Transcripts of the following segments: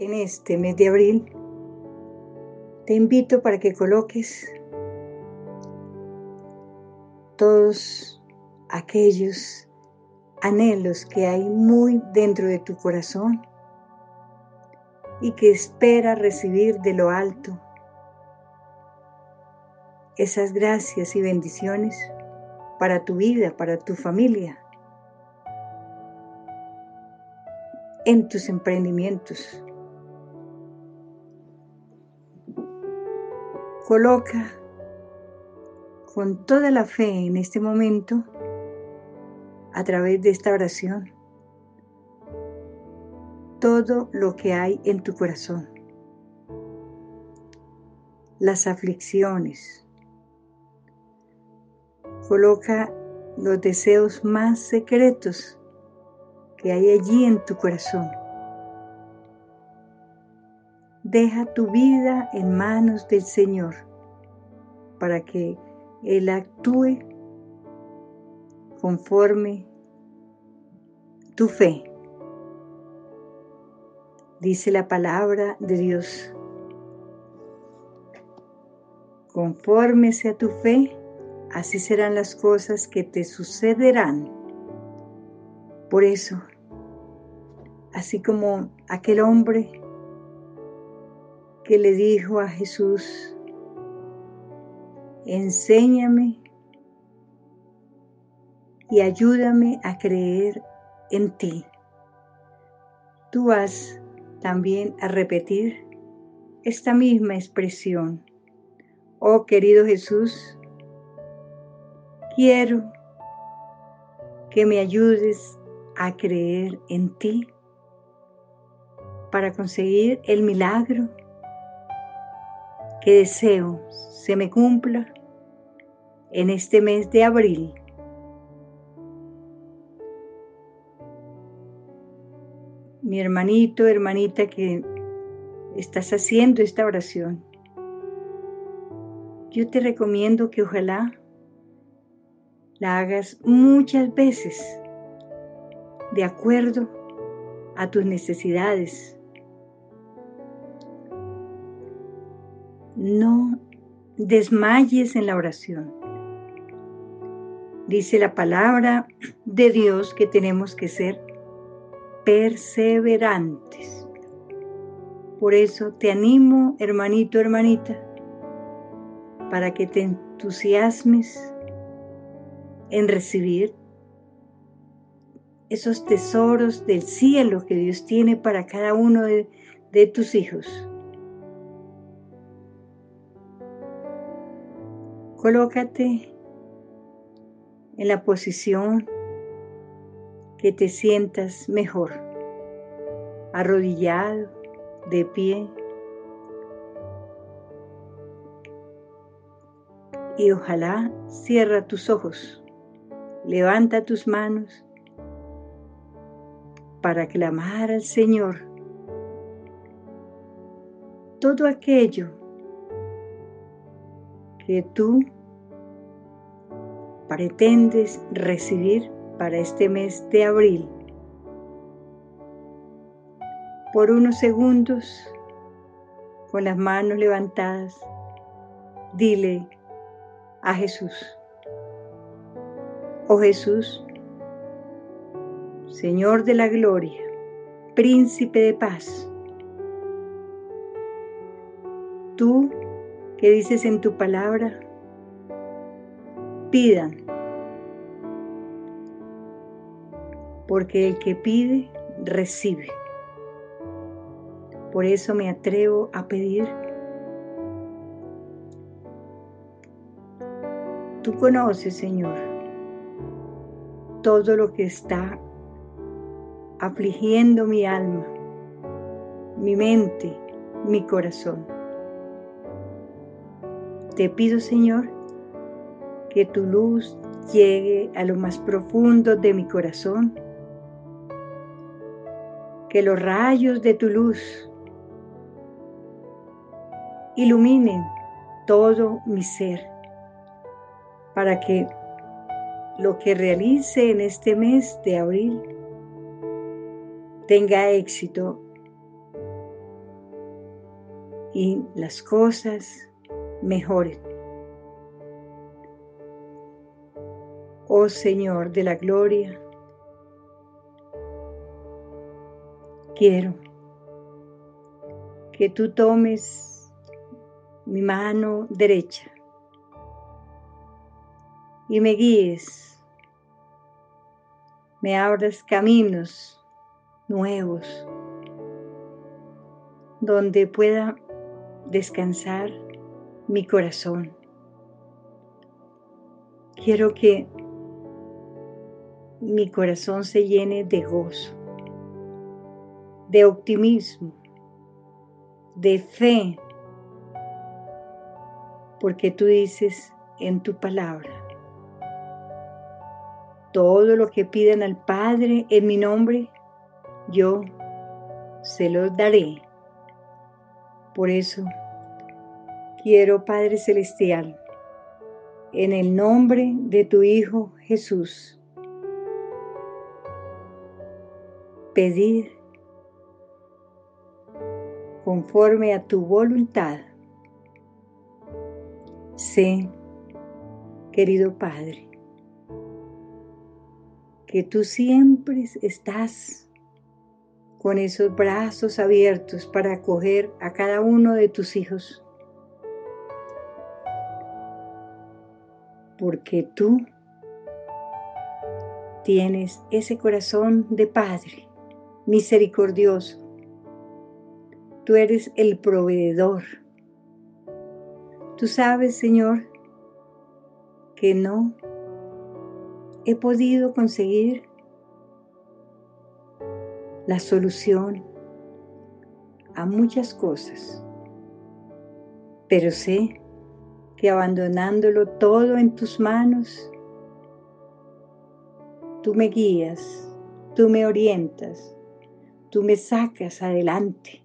en este mes de abril, te invito para que coloques todos aquellos anhelos que hay muy dentro de tu corazón y que espera recibir de lo alto esas gracias y bendiciones para tu vida, para tu familia, en tus emprendimientos. Coloca con toda la fe en este momento a través de esta oración todo lo que hay en tu corazón, las aflicciones. Coloca los deseos más secretos que hay allí en tu corazón. Deja tu vida en manos del Señor para que Él actúe conforme tu fe. Dice la palabra de Dios. Conforme sea tu fe, así serán las cosas que te sucederán. Por eso, así como aquel hombre que le dijo a Jesús, enséñame y ayúdame a creer en ti. Tú vas también a repetir esta misma expresión. Oh querido Jesús, quiero que me ayudes a creer en ti para conseguir el milagro que deseo se me cumpla en este mes de abril mi hermanito, hermanita que estás haciendo esta oración, yo te recomiendo que ojalá la hagas muchas veces de acuerdo a tus necesidades. No desmayes en la oración. Dice la palabra de Dios que tenemos que ser perseverantes. Por eso te animo, hermanito, hermanita, para que te entusiasmes en recibir esos tesoros del cielo que Dios tiene para cada uno de, de tus hijos. Colócate en la posición que te sientas mejor, arrodillado, de pie. Y ojalá cierra tus ojos, levanta tus manos para clamar al Señor todo aquello que tú pretendes recibir para este mes de abril. Por unos segundos, con las manos levantadas, dile a Jesús, oh Jesús, Señor de la gloria, príncipe de paz, tú que dices en tu palabra, pidan porque el que pide, recibe. Por eso me atrevo a pedir. Tú conoces, Señor, todo lo que está afligiendo mi alma, mi mente, mi corazón. Te pido, Señor, que tu luz llegue a lo más profundo de mi corazón que los rayos de tu luz iluminen todo mi ser para que lo que realice en este mes de abril tenga éxito y las cosas mejoren. Oh Señor de la gloria, quiero que tú tomes mi mano derecha y me guíes, me abras caminos nuevos donde pueda descansar mi corazón. Quiero que mi corazón se llene de gozo, de optimismo, de fe, porque tú dices en tu palabra, todo lo que pidan al Padre en mi nombre, yo se lo daré. Por eso quiero, Padre Celestial, en el nombre de tu Hijo Jesús, pedir conforme a tu voluntad. Sé, querido Padre, que tú siempre estás con esos brazos abiertos para acoger a cada uno de tus hijos. Porque tú tienes ese corazón de Padre misericordioso. Tú eres el proveedor. Tú sabes, Señor, que no he podido conseguir la solución a muchas cosas, pero sé que abandonándolo todo en tus manos, tú me guías, tú me orientas, tú me sacas adelante,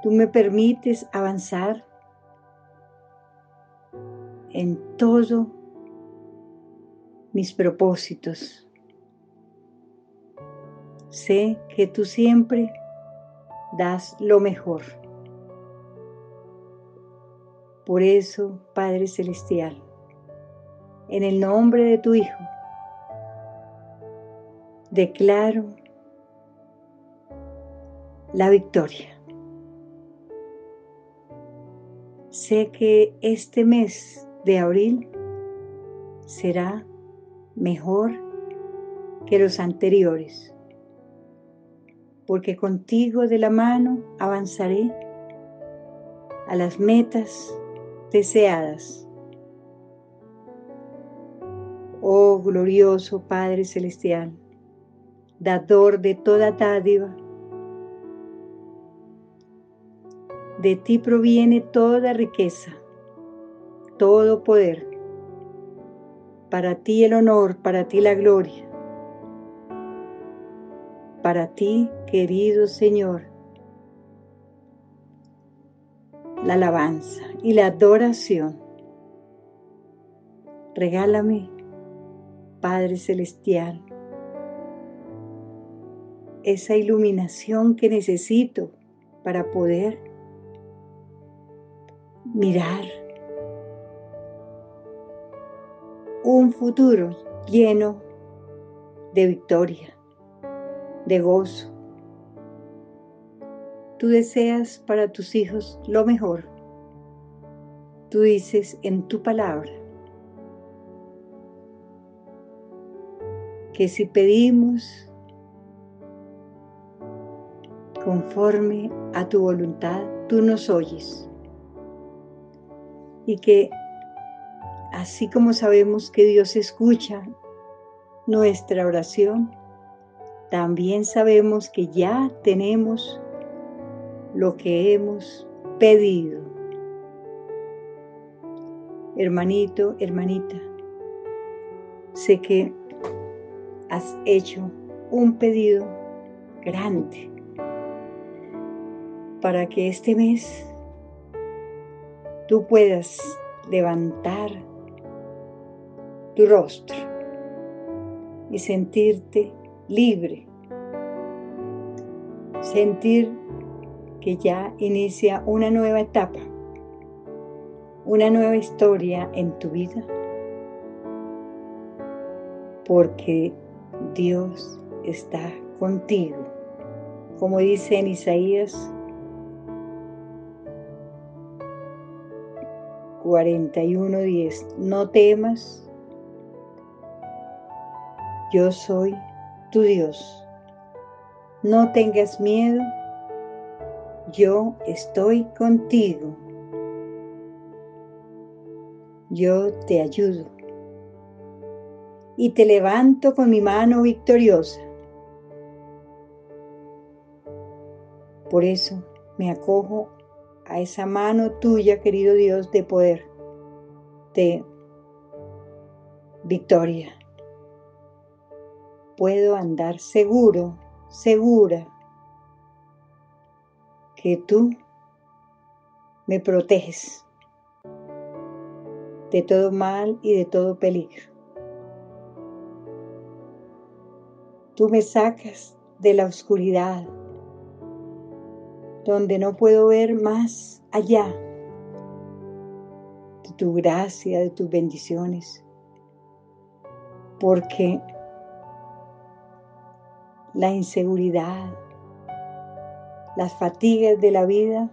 tú me permites avanzar en todo mis propósitos. Sé que tú siempre das lo mejor. Por eso, Padre Celestial, en el nombre de tu Hijo, declaro la victoria. Sé que este mes de abril será mejor que los anteriores, porque contigo de la mano avanzaré a las metas deseadas. Oh glorioso Padre Celestial, dador de toda dádiva, de ti proviene toda riqueza, todo poder para ti el honor, para ti la gloria. Para ti, querido Señor, la alabanza y la adoración. Regálame, Padre Celestial, esa iluminación que necesito para poder mirar un futuro lleno de victoria, de gozo. Tú deseas para tus hijos lo mejor. Tú dices en tu palabra que si pedimos conforme a tu voluntad, tú nos oyes. Y que así como sabemos que Dios escucha nuestra oración, también sabemos que ya tenemos lo que hemos pedido. Hermanito, hermanita, sé que has hecho un pedido grande para que este mes tú puedas levantar tu rostro y sentirte libre, sentir que ya inicia una nueva etapa, una nueva historia en tu vida, porque Dios está contigo, como dice en Isaías 41:10, no temas, yo soy tu Dios, no tengas miedo, yo estoy contigo, yo te ayudo y te levanto con mi mano victoriosa. Por eso me acojo a esa mano tuya, querido Dios, de poder, de victoria. Puedo andar seguro, segura, que tú me proteges de todo mal y de todo peligro. Tú me sacas de la oscuridad donde no puedo ver más allá de tu gracia, de tus bendiciones, porque la inseguridad, las fatigas de la vida,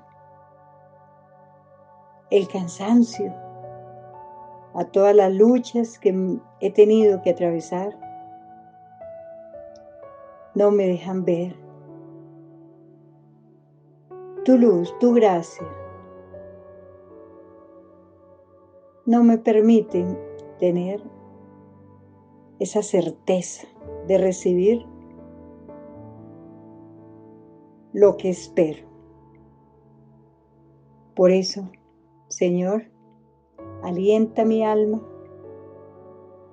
el cansancio, a todas las luchas que he tenido que atravesar, no me dejan ver tu luz, tu gracia, no me permiten tener esa certeza de recibir lo que espero. Por eso, Señor, alienta mi alma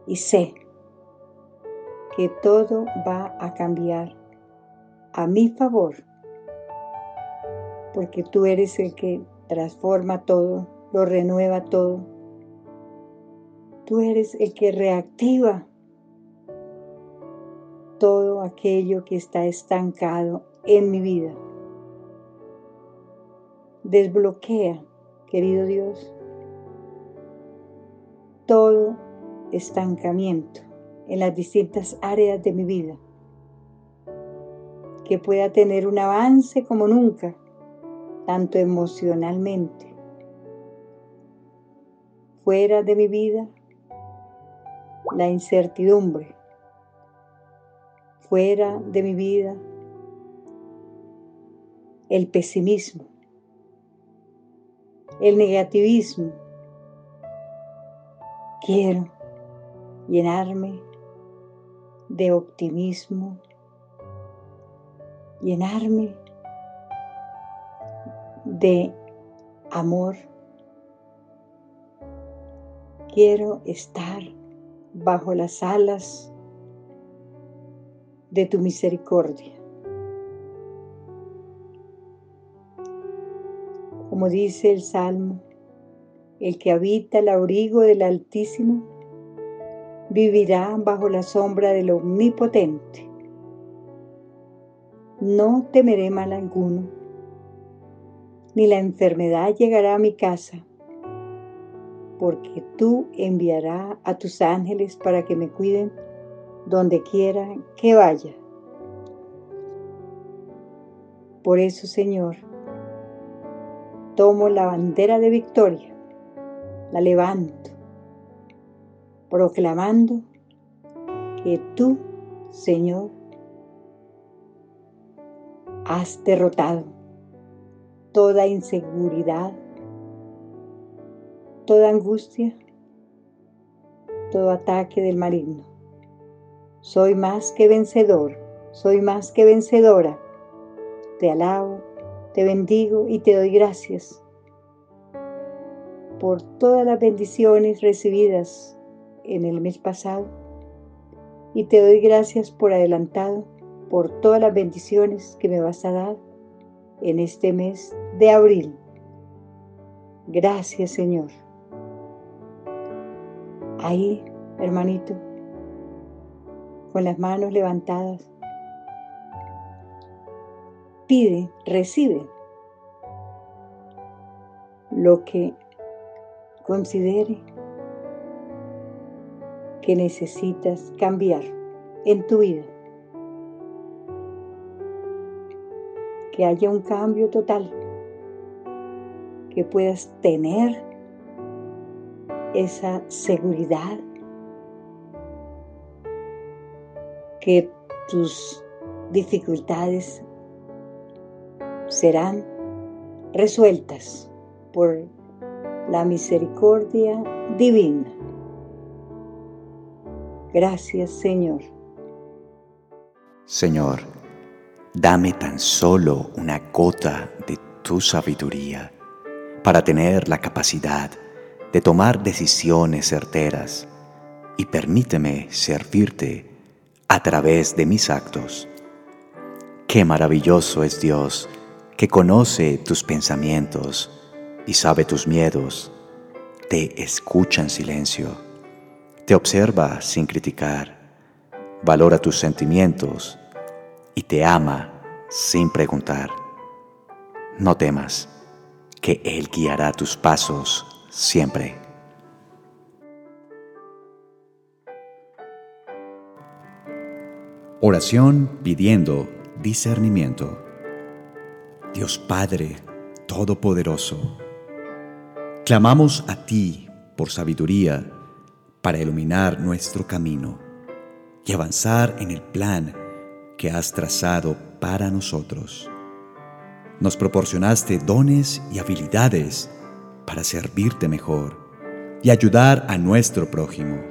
y sé que todo va a cambiar a mi favor porque tú eres el que transforma todo, lo renueva todo. Tú eres el que reactiva todo aquello que está estancado en mi vida. Desbloquea, querido Dios, todo estancamiento en las distintas áreas de mi vida, que pueda tener un avance como nunca tanto emocionalmente. Fuera de mi vida, la incertidumbre. Fuera de mi vida, el pesimismo, el negativismo. Quiero llenarme de optimismo, llenarme de amor. Quiero estar bajo las alas de tu misericordia. Como dice el Salmo, el que habita el abrigo del Altísimo vivirá bajo la sombra del Omnipotente. No temeré mal alguno ni la enfermedad llegará a mi casa, porque tú enviarás a tus ángeles para que me cuiden donde quiera que vaya. Por eso, Señor, tomo la bandera de victoria, la levanto, proclamando que tú, Señor, has derrotado toda inseguridad, toda angustia, todo ataque del maligno. Soy más que vencedor, soy más que vencedora. Te alabo, te bendigo y te doy gracias por todas las bendiciones recibidas en el mes pasado y te doy gracias por adelantado por todas las bendiciones que me vas a dar en este mes de abril. Gracias Señor. Ahí, hermanito, con las manos levantadas, pide, recibe lo que considere que necesitas cambiar en tu vida. Que haya un cambio total, que puedas tener esa seguridad, que tus dificultades serán resueltas por la misericordia divina. Gracias Señor. Señor, dame tan solo una gota de tu sabiduría para tener la capacidad de tomar decisiones certeras y permíteme servirte a través de mis actos. Qué maravilloso es Dios que conoce tus pensamientos y sabe tus miedos, te escucha en silencio, te observa sin criticar, valora tus sentimientos y te ama sin preguntar. No temas, que Él guiará tus pasos siempre. Oración pidiendo discernimiento. Dios Padre Todopoderoso, clamamos a ti por sabiduría para iluminar nuestro camino y avanzar en el plan que has trazado para nosotros. Nos proporcionaste dones y habilidades para servirte mejor y ayudar a nuestro prójimo.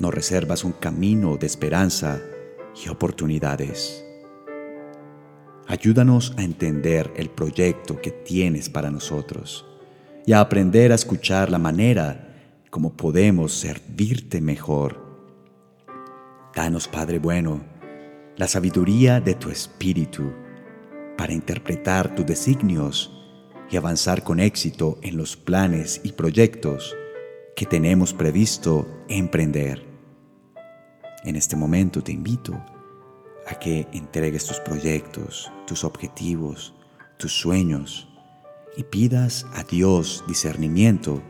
Nos reservas un camino de esperanza y oportunidades. Ayúdanos a entender el proyecto que tienes para nosotros y a aprender a escuchar la manera como podemos servirte mejor. Danos, Padre bueno, la sabiduría de tu Espíritu para interpretar tus designios y avanzar con éxito en los planes y proyectos que tenemos previsto emprender. En este momento te invito a que entregues tus proyectos, tus objetivos, tus sueños y pidas a Dios discernimiento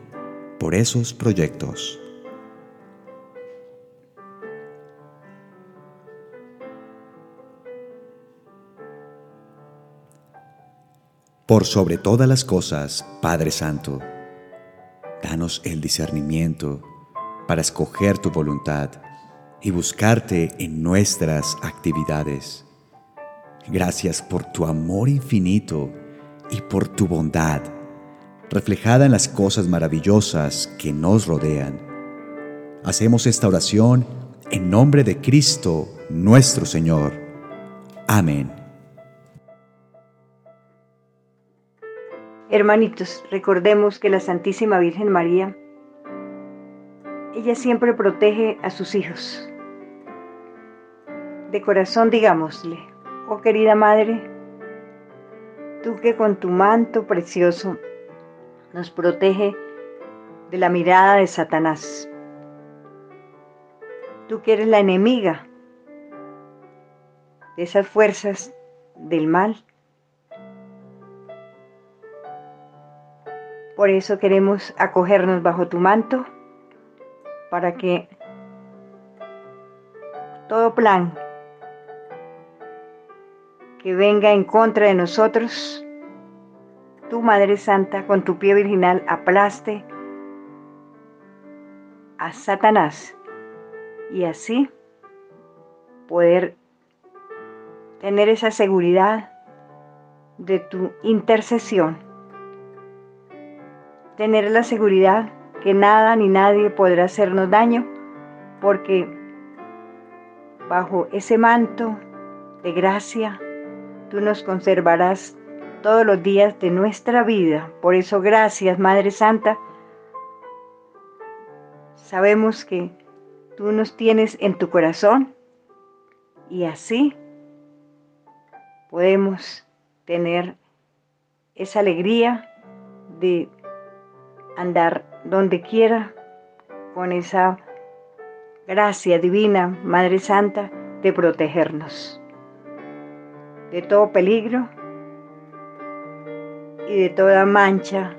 por esos proyectos. Por sobre todas las cosas, Padre Santo, danos el discernimiento para escoger tu voluntad y buscarte en nuestras actividades. Gracias por tu amor infinito y por tu bondad, reflejada en las cosas maravillosas que nos rodean. Hacemos esta oración en nombre de Cristo nuestro Señor. Amén. Hermanitos, recordemos que la Santísima Virgen María, ella siempre protege a sus hijos. De corazón digámosle, oh querida Madre, tú que con tu manto precioso nos protege de la mirada de Satanás. Tú que eres la enemiga de esas fuerzas del mal Por eso queremos acogernos bajo tu manto para que todo plan que venga en contra de nosotros, tu Madre Santa con tu pie virginal aplaste a Satanás y así poder tener esa seguridad de tu intercesión. Tener la seguridad que nada ni nadie podrá hacernos daño, porque bajo ese manto de gracia tú nos conservarás todos los días de nuestra vida. Por eso gracias, Madre Santa. Sabemos que tú nos tienes en tu corazón y así podemos tener esa alegría de andar donde quiera con esa gracia divina, Madre Santa, de protegernos de todo peligro y de toda mancha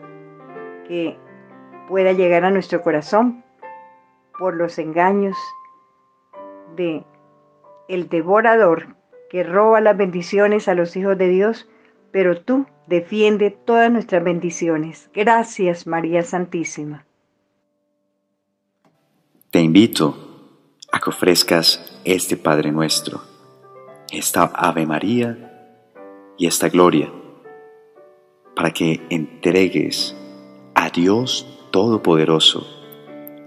que pueda llegar a nuestro corazón por los engaños de el devorador que roba las bendiciones a los hijos de Dios, pero tú defiende todas nuestras bendiciones. Gracias, María Santísima. Te invito a que ofrezcas este Padre nuestro, esta Ave María y esta Gloria, para que entregues a Dios Todopoderoso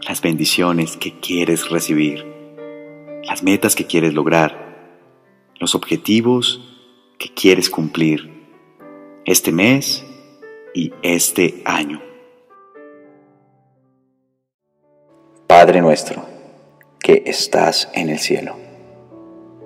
las bendiciones que quieres recibir, las metas que quieres lograr, los objetivos que quieres cumplir este mes y este año. Padre nuestro, que estás en el cielo,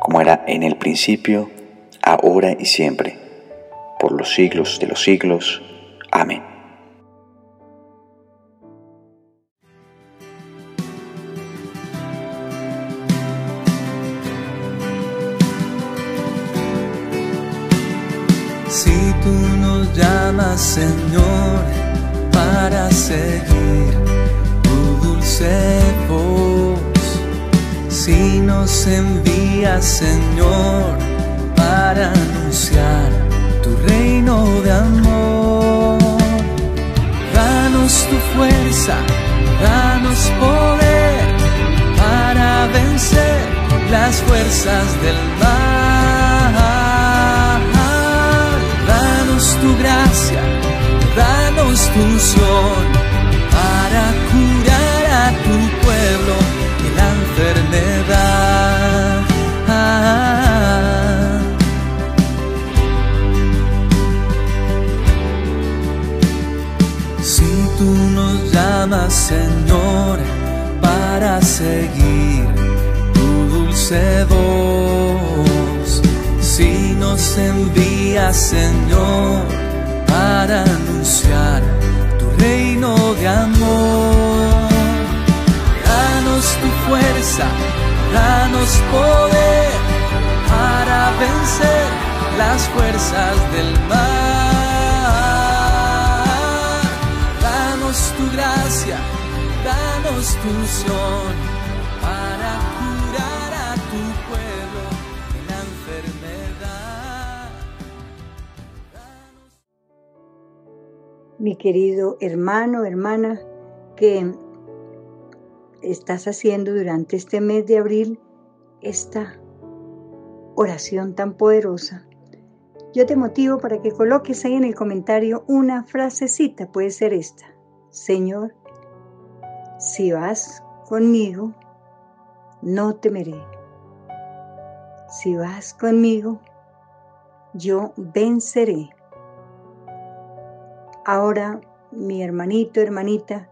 como era en el principio, ahora y siempre, por los siglos de los siglos. Amén. llamas, Señor, para seguir tu dulce voz. Si nos envías, Señor, para anunciar tu reino de amor. Danos tu fuerza, danos poder para vencer las fuerzas del mal tu gracia, danos tu unción para curar a tu pueblo Señor, para seguir tu dulce voz, si nos envías Señor, para anunciar tu reino de amor. Danos tu fuerza, danos poder para vencer las fuerzas del mal. Danos tu unción para curar a tu pueblo de la enfermedad. mi querido hermano, hermana, que estás haciendo durante este mes de abril esta oración tan poderosa. Yo te motivo para que coloques ahí en el comentario una frasecita, puede ser esta. Señor, si vas conmigo, no temeré. Si vas conmigo, yo venceré. Ahora, mi hermanito, hermanita,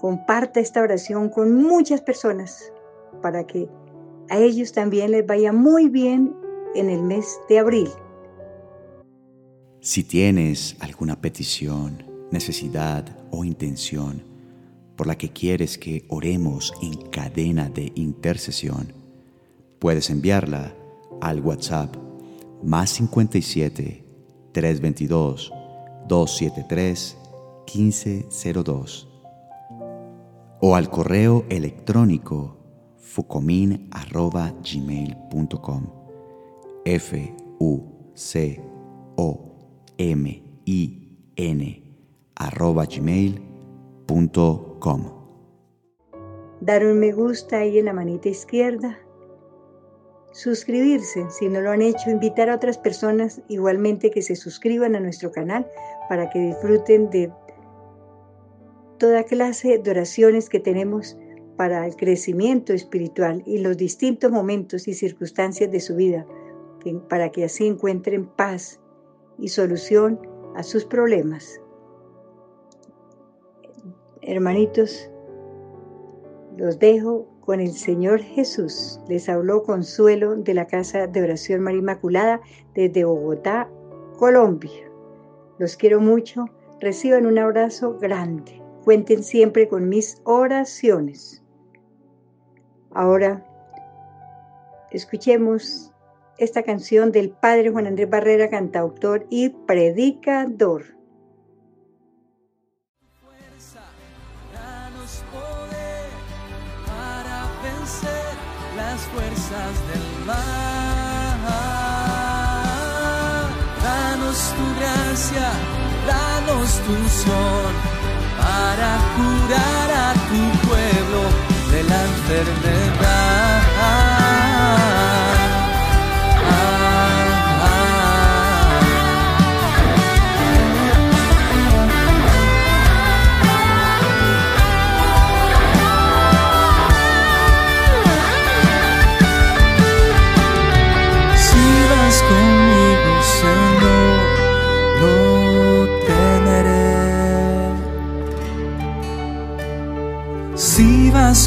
comparta esta oración con muchas personas para que a ellos también les vaya muy bien en el mes de abril. Si tienes alguna petición, necesidad o intención por la que quieres que oremos en cadena de intercesión, puedes enviarla al WhatsApp más 57 322 273-1502 o al correo electrónico fucomin.gmail.com f u c o m i Dar un me gusta ahí en la manita izquierda. Suscribirse, si no lo han hecho, invitar a otras personas igualmente que se suscriban a nuestro canal para que disfruten de toda clase de oraciones que tenemos para el crecimiento espiritual y los distintos momentos y circunstancias de su vida, para que así encuentren paz y solución a sus problemas. Hermanitos, los dejo con el Señor Jesús. Les habló Consuelo de la Casa de Oración María Inmaculada desde Bogotá, Colombia. Los quiero mucho. Reciban un abrazo grande. Cuenten siempre con mis oraciones. Ahora, escuchemos esta canción del Padre Juan Andrés Barrera, cantautor y predicador. Del mal. Danos tu gracia, danos tu son para curar a tu pueblo de la enfermedad.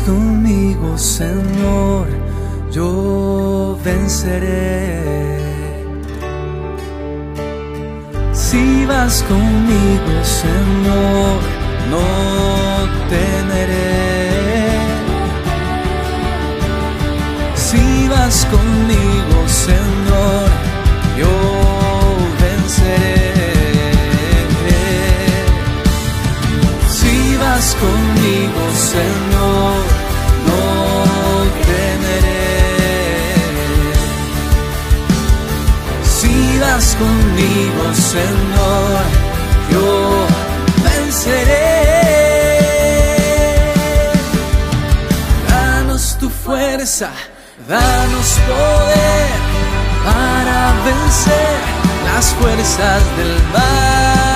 Conmigo, Señor, yo venceré. Si vas conmigo, Señor, no temeré. Si vas conmigo, Señor, yo venceré. Si vas conmigo, Señor, Conmigo, Señor, yo venceré. Danos tu fuerza, danos poder para vencer las fuerzas del mal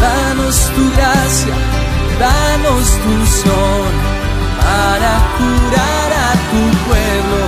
danos tu gracia, danos tu son para curar a tu pueblo